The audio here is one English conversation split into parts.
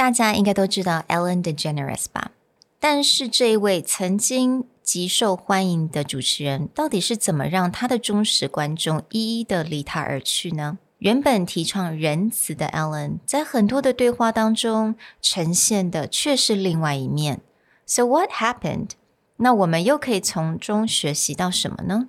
大家应该都知道 Ellen DeGeneres 吧？但是这一位曾经极受欢迎的主持人，到底是怎么让他的忠实观众一一的离他而去呢？原本提倡仁慈的 Ellen，在很多的对话当中呈现的却是另外一面。So what happened？那我们又可以从中学习到什么呢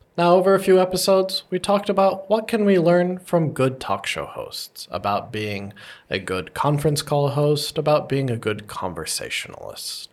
Now, over a few episodes, we talked about what can we learn from good talk show hosts, about being a good conference call host, about being a good conversationalist.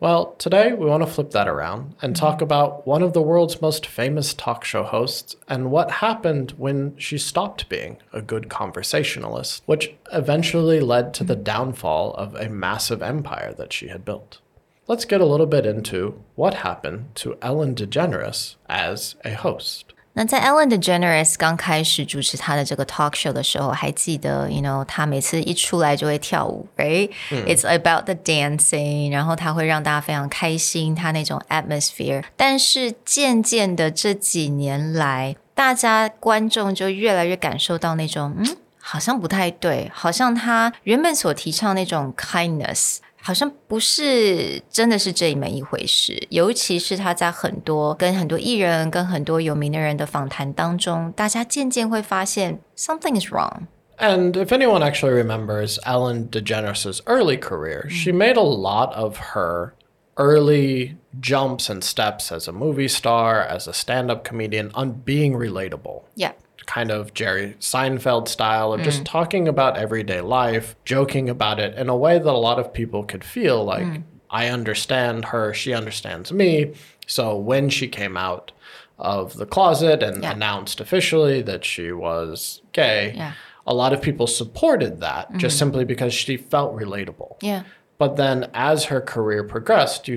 Well, today we want to flip that around and talk about one of the world's most famous talk show hosts and what happened when she stopped being a good conversationalist, which eventually led to the downfall of a massive empire that she had built let's get a little bit into what happened to Ellen DeGeneres as a host. 那在 Ellen DeGeneres 刚开始主持他的这个 talk show 的时候，还记得，you know，他每次一出来就会跳舞，right？It's about the dancing，然后他会让大家非常开心，他那种 atmosphere。但是渐渐的这几年来，大家观众就越来越感受到那种，嗯，好像不太对，好像他原本所提倡那种 kindness。 好像不是真的是这一门一回事，尤其是他在很多跟很多艺人、跟很多有名的人的访谈当中，大家渐渐会发现 something is wrong. And if anyone actually remembers Ellen DeGeneres' early career, she made a lot of her early jumps and steps as a movie star, as a stand up comedian, on being relatable. Yeah kind of Jerry Seinfeld style of mm. just talking about everyday life, joking about it in a way that a lot of people could feel like mm. I understand her, she understands me. So when she came out of the closet and yeah. announced officially that she was gay, yeah. a lot of people supported that mm-hmm. just simply because she felt relatable. Yeah. But then as her career progressed, you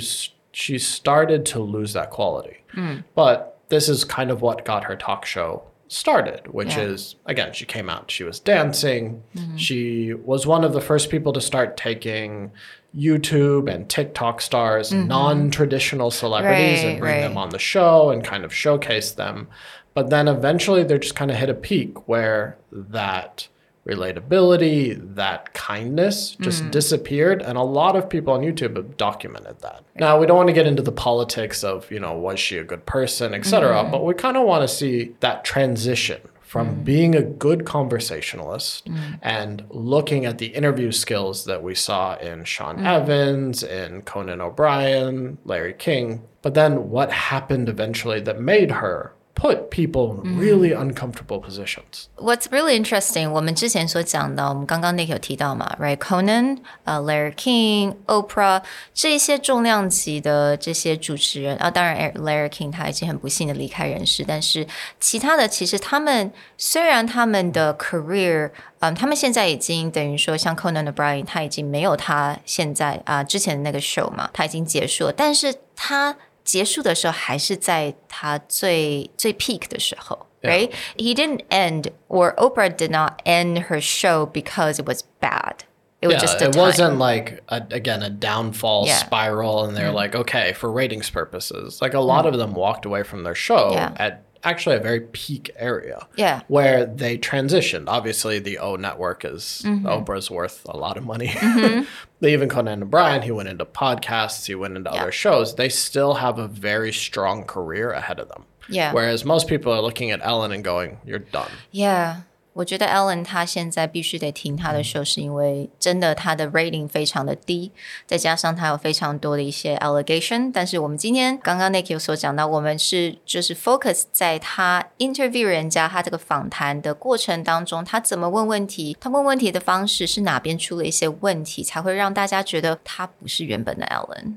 she started to lose that quality. Mm. But this is kind of what got her talk show started, which yeah. is again, she came out, she was dancing. Mm-hmm. She was one of the first people to start taking YouTube and TikTok stars, mm-hmm. non traditional celebrities, right, and bring right. them on the show and kind of showcase them. But then eventually they just kind of hit a peak where that relatability, that kindness just mm. disappeared. And a lot of people on YouTube have documented that. Now, we don't want to get into the politics of, you know, was she a good person, etc. Mm. But we kind of want to see that transition from mm. being a good conversationalist mm. and looking at the interview skills that we saw in Sean mm. Evans, in Conan O'Brien, Larry King. But then what happened eventually that made her put people in really uncomfortable positions. What's really interesting，我们之前所讲的，我们刚刚 Nick 有提到嘛，Right？Conan、呃、Larry King、Oprah 这些重量级的这些主持人啊，当然 Larry King 他已经很不幸的离开人世，但是其他的其实他们虽然他们的 career，嗯，他们现在已经等于说像 Conan o b r i a n 他已经没有他现在啊之前的那个 show 嘛，他已经结束了，但是他。结束的时候还是在他最最 peak 的时候。Right? He didn't end, or Oprah did not end her show because it was bad. It was yeah, just a it time. wasn't like a, again a downfall yeah. spiral, and they're mm. like, okay, for ratings purposes. Like a lot mm. of them walked away from their show yeah. at actually a very peak area. Yeah. Where they transitioned. Obviously, the O network is mm-hmm. Oprah's worth a lot of money. Mm-hmm. Even Conan O'Brien, he went into podcasts, he went into yeah. other shows. They still have a very strong career ahead of them. Yeah. Whereas most people are looking at Ellen and going, "You're done." Yeah. 我觉得 Ellen 他现在必须得停他的 show，是因为真的他的 rating 非常的低，再加上他有非常多的一些 allegation。但是我们今天刚刚 Nick 有所讲到，我们是就是 focus 在他 interview 人家他这个访谈的过程当中，他怎么问问题，他问问题的方式是哪边出了一些问题，才会让大家觉得他不是原本的 Ellen。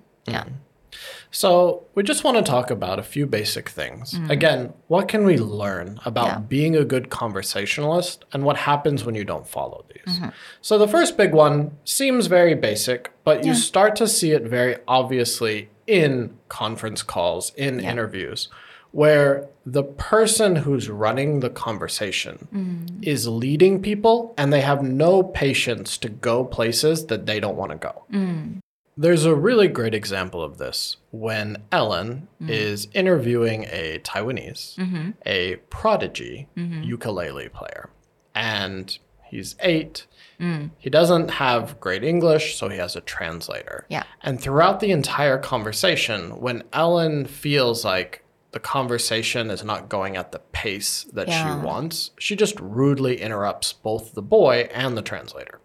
So, we just want to talk about a few basic things. Mm. Again, what can we learn about Yeah. being a good conversationalist and what happens when you don't follow these? Mm-hmm. So, the first big one seems very basic, but you start to see it very obviously in conference calls, in Yeah. interviews, where the person who's running the conversation mm. is leading people and they have no patience to go places that they don't want to go. Mm. There's a really great example of this when Ellen mm. is interviewing a Taiwanese, mm-hmm. a prodigy mm-hmm. ukulele player. And he's eight. Mm. He doesn't have great English, so he has a translator. Yeah. And throughout the entire conversation, when Ellen feels like the conversation is not going at the pace that Yeah. she wants, she just rudely interrupts both the boy and the translator.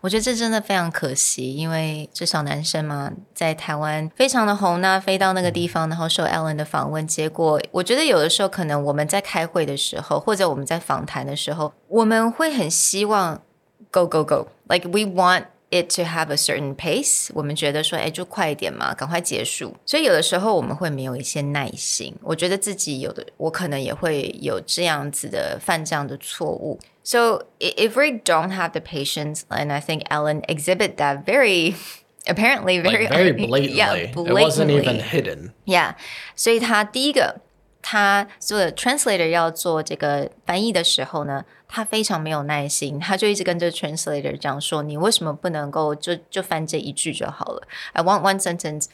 我觉得这真的非常可惜，因为至少男生嘛，在台湾非常的红那飞到那个地方，然后受 Ellen 的访问，结果我觉得有的时候可能我们在开会的时候，或者我们在访谈的时候，我们会很希望 go go go，like we want。It to have a certain pace，我们觉得说，哎，就快一点嘛，赶快结束。所以有的时候我们会没有一些耐心。我觉得自己有的，我可能也会有这样子的犯这样的错误。So i- if we don't have the patience, and I think Ellen exhibit that very apparently very Like very blatantly. yeah, It wasn't even blatantly. hidden. Yeah，所以他第一个， 他做 translator 要做这个翻译的时候呢，他非常没有耐心，他就一直跟这个 translator 讲说：“你为什么不能够就就翻这一句就好了？I want one sentence。”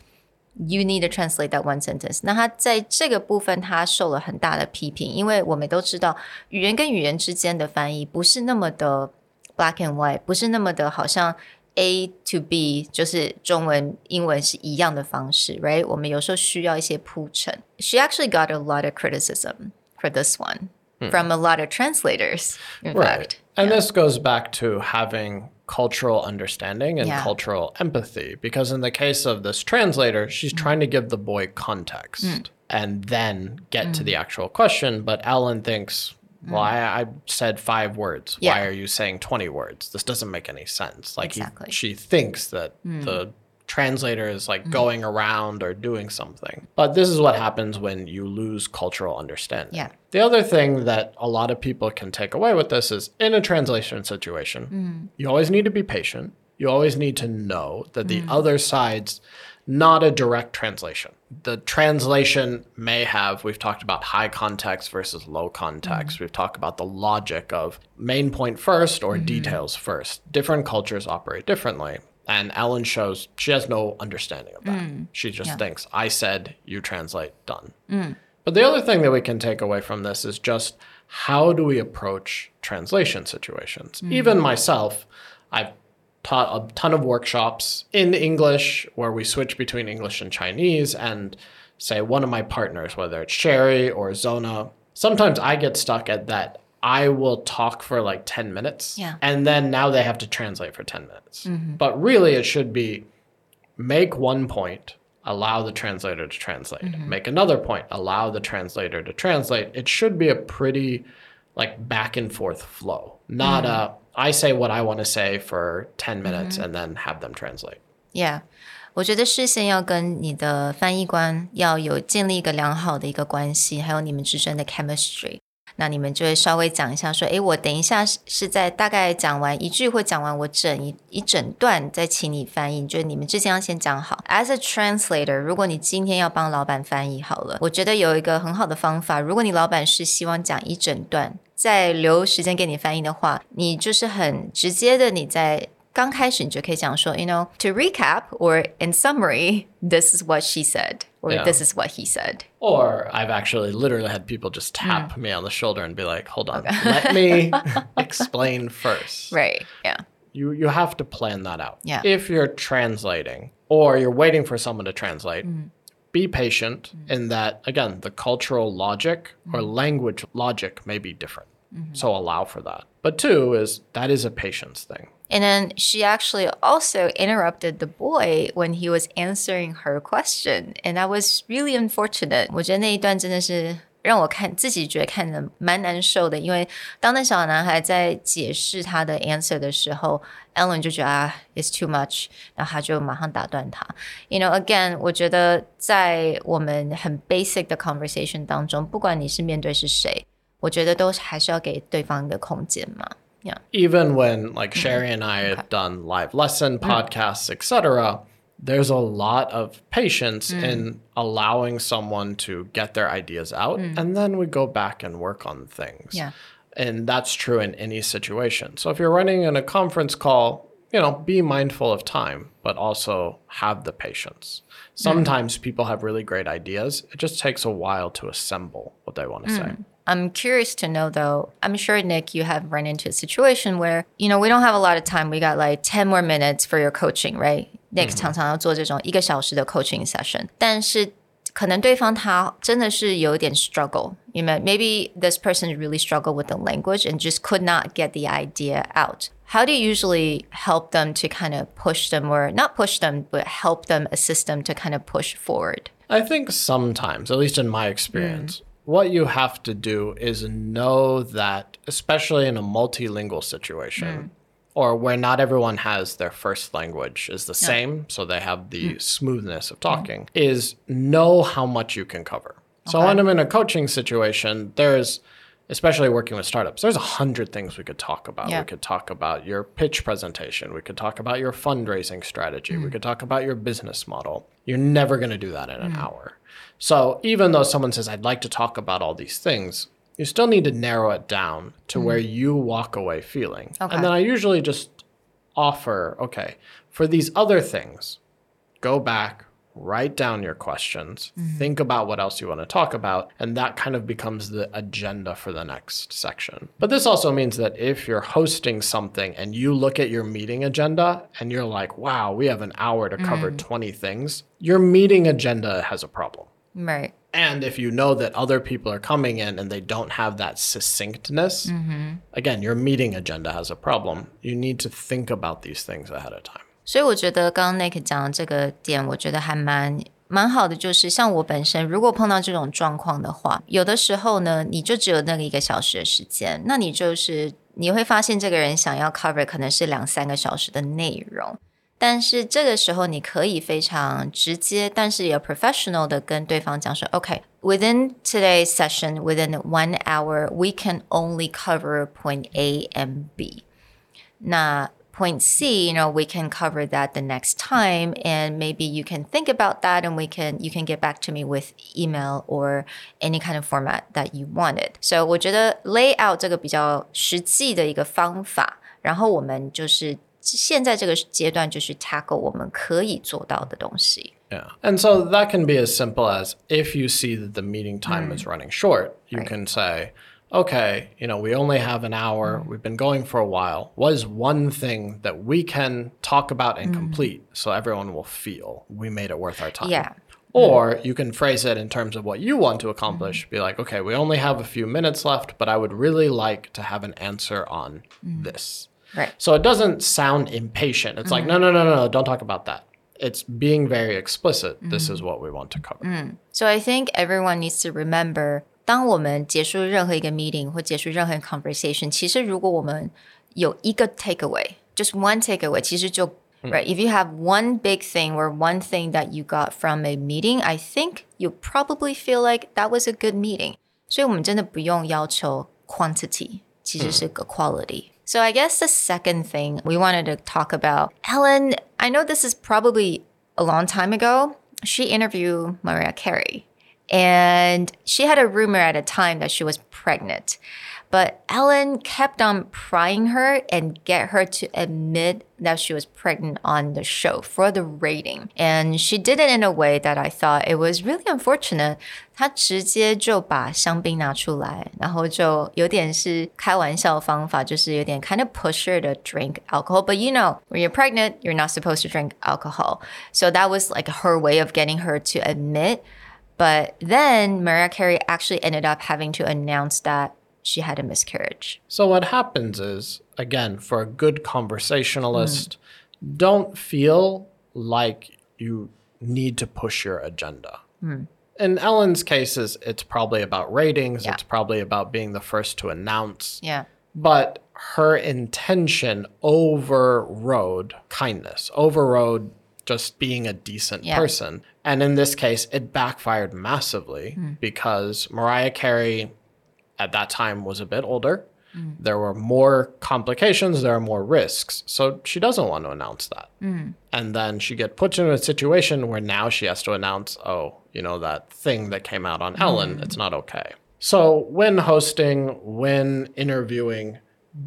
You need to translate that one sentence。那他在这个部分他受了很大的批评，因为我们都知道语言跟语言之间的翻译不是那么的 black and white，不是那么的好像 A to B 就是中文、英文是一样的方式，right？我们有时候需要一些铺陈。She actually got a lot of criticism for this one hmm. from a lot of translators, in right. fact. And yeah. this goes back to having cultural understanding and yeah. cultural empathy, because in the case of this translator, she's trying to give the boy context mm. and then get to hmm. the actual question. But Ellen thinks well, mm. I, I said five words. Why are you saying 20 words? This doesn't make any sense. Like, he- Exactly. she thinks that hmm. the translator is like hmm. going around or doing something. But this is what happens when you lose cultural understanding. Yeah. The other thing that a lot of people can take away with this is in a translation situation, hmm. you always need to be patient. You always need to know that the other side's not a direct translation. The translation may have, we've talked about high context versus low context. Mm-hmm. We've talked about the logic of main point first or mm-hmm. details first. Different cultures operate differently. And Ellen shows she has no understanding of that. Mm. She just thinks, I said, you translate, done. Mm. But the other thing that we can take away from this is just how do we approach translation situations? Mm-hmm. Even myself, I've taught a ton of workshops in English where we switch between English and Chinese and say one of my partners, whether it's Sherry or Zona, sometimes I get stuck at that. I will talk for like 10 minutes Yeah. and then now they have to translate for 10 minutes. Mm-hmm. But really, it should be make one point, allow the translator to translate. Mm-hmm. Make another point, allow the translator to translate. It should be a pretty like back and forth flow, not a I say what I want to say for 10 minutes and then have them translate. Yeah，我觉得事先要跟你的翻译官要有建立一个良好的一个关系，还有你们之间的 chemistry。 那你们就会稍微讲一下说，诶，我等一下是在大概讲完一句或讲完我整一一整段，再请你翻译。就是你们之间要先讲好。As a translator，如果你今天要帮老板翻译好了，我觉得有一个很好的方法，如果你老板是希望讲一整段，再留时间给你翻译的话，你就是很直接的你在。刚开始你就可以讲说，you know, to recap or in summary, this is what she said or Yeah. this is what he said. Or I've actually literally had people just tap me on the shoulder and be like, "Hold on, let me explain first. Right. Yeah. You you have to plan that out. Yeah. If you're translating or you're waiting for someone to translate, be patient in that again, the cultural logic or language logic may be different. So allow for that. But two is that is a patience thing. And then she actually also interrupted the boy when he was answering her question. And that was really unfortunate. 我觉得那一段真的是让我看自己觉得看的蛮难受的，因为当那小男孩在解释他的 answer 的时候，Ellen 就觉得啊，it's too much，然后他就马上打断他。You know, again，我觉得在我们很 basic 的 conversation 当中，不管你是面对是谁，我觉得都还是要给对方一个空间嘛。 Yeah. Even when like mm-hmm. Sherry and I have done live lesson mm. podcasts, etc., there's a lot of patience mm. in allowing someone to get their ideas out mm. and then we go back and work on things. Yeah. And that's true in any situation. So if you're running in a conference call, you know, be mindful of time, but also have the patience. Sometimes people have really great ideas. It just takes a while to assemble what they want to say. I'm curious to know though. I'm sure Nick, you have run into a situation where you know we don't have a lot of time. We got like ten more minutes for your coaching, right? Nick 常常要做这种一个小时的 coaching session，但是可能对方他真的是有一点 struggle，因为 maybe this person really struggled with the language and just could not get the idea out. How do you usually help them to kind of push them, or not push them, but help them, assist them to kind of push forward? I think sometimes, at least in my experience, what you have to do is know that, especially in a multilingual situation, mm. or where not everyone has their first language is the same, so they have the mm. smoothness of talking, mm. is know how much you can cover. So when I'm in a coaching situation, there's especially working with startups, there's a hundred things we could talk about. Yeah. We could talk about your pitch presentation. We could talk about your fundraising strategy. We could talk about your business model. You're never going to do that in an mm. hour. So even though someone says, I'd like to talk about all these things, you still need to narrow it down to mm. where you walk away feeling. Okay. And then I usually just offer, okay, for these other things, go back, write down your questions, mm-hmm. think about what else you want to talk about, and that kind of becomes the agenda for the next section. But this also means that if you're hosting something and you look at your meeting agenda and you're like, wow, we have an hour to cover mm-hmm. 20 things, your meeting agenda has a problem. Right. And if you know that other people are coming in and they don't have that succinctness, mm-hmm. again, your meeting agenda has a problem. You need to think about these things ahead of time. 所以我觉得刚刚 Nick 讲的这个点，我觉得还蛮蛮好的。就是像我本身，如果碰到这种状况的话，有的时候呢，你就只有那个一个小时的时间，那你就是你会发现这个人想要 cover 可能是两三个小时的内容。但是这个时候，你可以非常直接，但是也 professional 的跟对方讲说，OK，within、today's session, within one hour, we can only cover point A and B. 那 point C, you know, we can cover that the next time and maybe you can think about that and we can you can get back to me with email or any kind of format that you wanted. So 我觉得 lay out 这个比较实际的一个方法，然后我们就是现在这个阶段就是 tackle 我们可以做到的东西。 Yeah. And so that can be as simple as if you see that the meeting time is running short, you Right. can say, okay, you know, we only have an hour. Mm-hmm. We've been going for a while. What is one thing that we can talk about and mm-hmm. complete so everyone will feel we made it worth our time? Yeah. Or mm. you can phrase it in terms of what you want to accomplish. Mm-hmm. Be like, okay, we only have a few minutes left, but I would really like to have an answer on mm. this. Right. So it doesn't sound impatient. It's like, no, no, no, no, no, don't talk about that. It's being very explicit. This is what we want to cover. Mm. So I think everyone needs to remember，当我们结束任何一个 meeting 或结束任何 conversation，其实如果我们有一个 takeaway，就是 one takeaway，其实就 right if you have one big thing or one thing that you got from a meeting, I think you probably feel like that was a good meeting。所以我们真的不用要求 quantity，其实是个 quality。So I guess the second thing we wanted to talk about, Ellen, I know this is probably a long time ago. She interviewed Mariah Carey. And she had a rumor at a time that she was pregnant. But Ellen kept on prying her and get her to admit that she was pregnant on the show for the rating. And she did it in a way that I thought it was really unfortunate. 她直接就把香槟拿出来，然后就有点是开玩笑方法，就是有点 kind of push her to drink alcohol. But you know, when you're pregnant, you're not supposed to drink alcohol. So that was like her way of getting her to admit but then Mariah Carey actually ended up having to announce that she had a miscarriage. So what happens is, again, for a good conversationalist, mm. don't feel like you need to push your agenda. Mm. In Ellen's cases, it's probably about ratings. Yeah. It's probably about being the first to announce. Yeah. But her intention overrode kindness, overrode just being a decent Yeah. person. And in this case, it backfired massively hmm. because Mariah Carey at that time was a bit older. Hmm. There were more complications, there are more risks. So she doesn't want to announce that. Hmm. And then she get put in a situation where now she has to announce, oh, you know, that thing that came out on Ellen, it's not okay. So when hosting, when interviewing,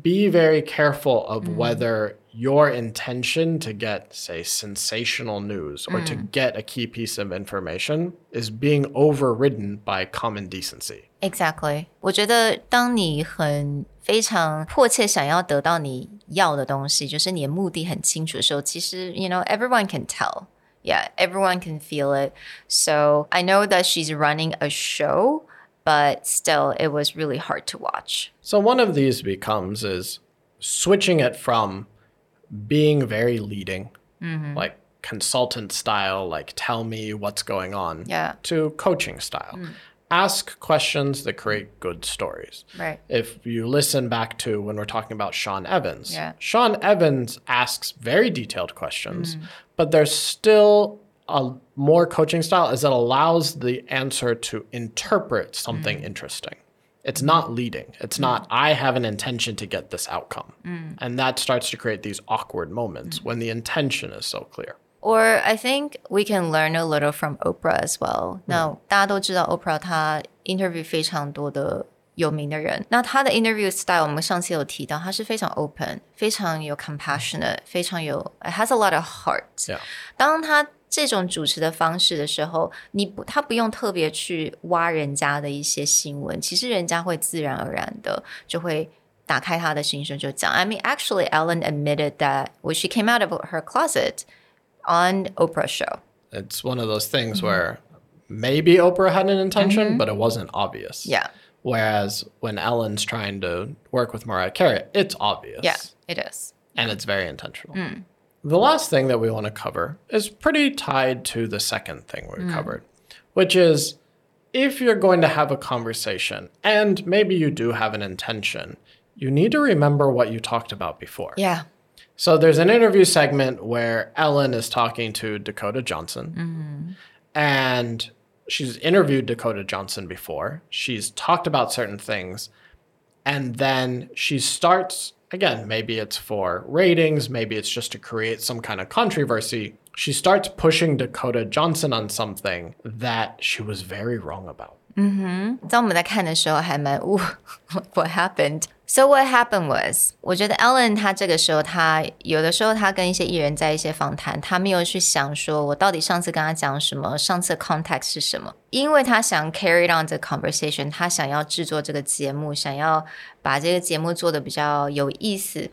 be very careful of whether your intention to get, say, sensational news or to get a key piece of information is being overridden by common decency. Exactly，我觉得当你很非常迫切想要得到你要的东西，就是你的目的很清楚的时候，其实 you know everyone can tell. Yeah, everyone can feel it. So I know that she's running a show, but still, it was really hard to watch. So one of these becomes is switching it from being very leading, mm-hmm. like consultant style, like tell me what's going on, Yeah. to coaching style. Mm. Ask questions that create good stories. Right. If you listen back to when we're talking about Sean Evans, Yeah. Sean Evans asks very detailed questions, mm-hmm. but there's still a more coaching style is it allows the answer to interpret something mm-hmm. interesting It's not leading. It's not, I have an intention to get this outcome. And that starts to create these awkward moments when the intention is so clear. Or I think we can learn a little from Oprah as well. 那大家都知道 Oprah 她 interview 非常多的有名的人，那她的 interview style 我们上次有提到，她是非常 open，非常有 compassionate，非常有 it has a lot of heart。 Yeah. 当他 这种主持的方式的时候，你不他不用特别去挖人家的一些新闻，其实人家会自然而然的就会打开他的心声就讲。I mean, actually, Ellen admitted that when she came out of her closet on Oprah's show. It's one of those things where maybe Oprah had an intention, but it wasn't obvious. Yeah, Whereas when Ellen's trying to work with Mariah Carey, it's obvious. yeah, it is. And it's very intentional. The last thing that we want to cover is pretty tied to the second thing we mm. covered, which is if you're going to have a conversation and maybe you do have an intention, you need to remember what you talked about before. Yeah, So there's an interview segment where Ellen is talking to Dakota Johnson. Mm-hmm. And she's interviewed Dakota Johnson before. She's talked about certain things. And then she starts, again, maybe it's for ratings, maybe it's just to create some kind of controversy. She starts pushing Dakota Johnson on something that she was very wrong about. 嗯哼在我们在看的时候还蛮 呜，What happened? So what happened was，我觉得 Ellen 她这个时候，她有的时候她跟一些艺人在一些访谈，她没有去想说我到底上次跟他讲什么，上次 context 是什么，因为她想 carry on the conversation，她想要制作这个节目，想要把这个节目做的比较有意思，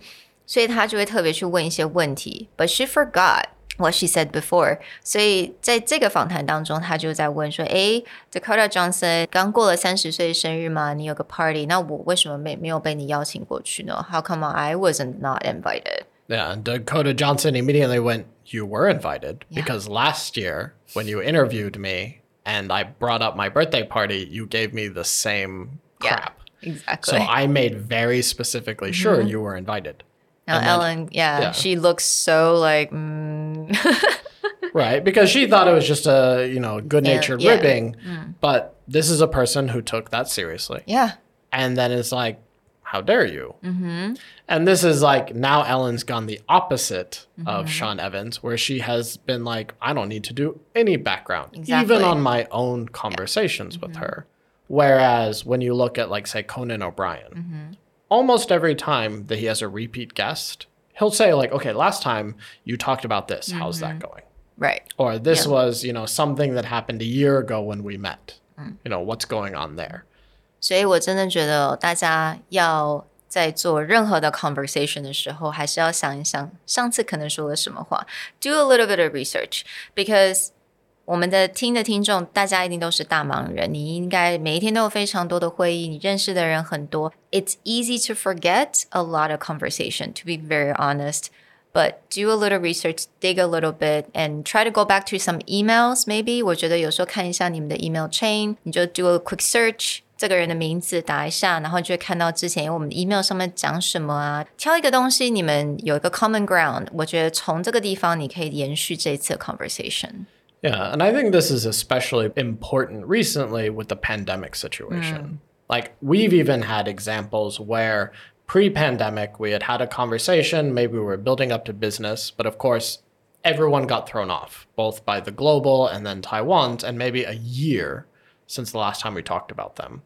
所以她就会特别去问一些问题，but she forgot。what she said before，所以在这个访谈当中，他就在问说：“诶 d a k o t a Johnson 刚过了三十岁生日嘛，你有个 party，那我为什么没没有被你邀请过去呢？How come I wasn't not invited？” Yeah, and Dakota Johnson immediately went, You were invited because last year when you interviewed me and I brought up my birthday party, you gave me the same Yeah. crap. Exactly. So I made very specifically sure you were invited. now and then- Ellen, yeah, yeah. she looks so like, mm, Right, because she thought it was just a, you know, good-natured Yeah, yeah. ribbing, but this is a person who took that seriously. yeah, And then it's like, how dare you? Mm-hmm. And this is like now Ellen's gone the opposite of Sean Evans, where she has been like, I don't need to do any background, Exactly. even on my own conversations with her. Whereas when you look at, like, say, Conan O'Brien, almost every time that he has a repeat guest, he'll say, like, okay, last time you talked about this. How's that going? right. Or this was, you know, something that happened a year ago when we met. You know, what's going on there? 所以我真的觉得大家要在做任何的 conversation 的时候，还是要想一想上次可能说了什么话。Do a little bit of research because 我们的听的听众，大家一定都是大忙人，你应该每一天都有非常多的会议，你认识的人很多。It's easy to forget a lot of conversation, to be very honest. But do a little research, dig a little bit, and try to go back to some emails. Maybe 我觉得有时候看一下你们的 email chain，你就 do a quick search，这个人的名字打一下，然后就会看到之前我们的 email 上面讲什么啊。挑一个东西，你们有一个 common ground，我觉得从这个地方你可以延续这次 conversation。 Yeah, and I think this is especially important recently with the pandemic situation. Mm. Like, we've even had examples where pre pandemic we had had a conversation, maybe we were building up to business, but of course, everyone got thrown off, both by the global and then Taiwan's, and maybe a year since the last time we talked about them.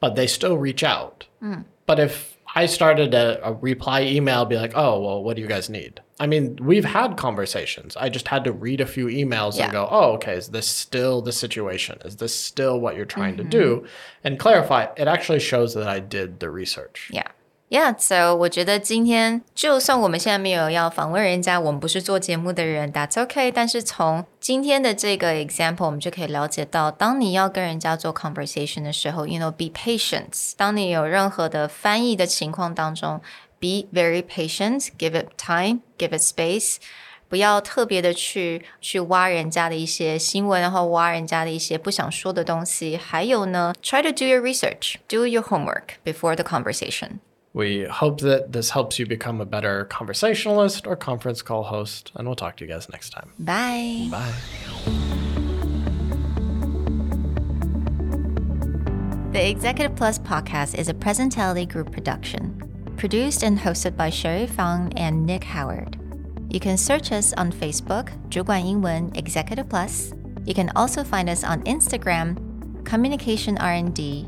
But they still reach out. Mm. But if I started a, a reply email, be like, oh, well, what do you guys need? I mean, we've had conversations. I just had to read a few emails Yeah. and go, oh, okay, is this still the situation? Is this still what you're trying to mm-hmm. do? And clarify, it actually shows that I did the research. Yeah. Yeah, so 我觉得今天就算我们现在没有要访问人家，我们不是做节目的人，That's okay。但是从今天的这个 example，我们就可以了解到，当你要跟人家做 conversation 的时候，you know be patient。当你有任何的翻译的情况当中，be very patient，give it time，give it space。不要特别的去去挖人家的一些新闻，然后挖人家的一些不想说的东西。还有呢，try to do your research，do your homework before the conversation。 We hope that this helps you become a better conversationalist or conference call host, and we'll talk to you guys next time. Bye. Bye. The Executive Plus podcast is a Presentality Group production, produced and hosted by Sherry Fang and Nick Howard. You can search us on Facebook, 主管英文 Executive Plus. You can also find us on Instagram, Communication R&D,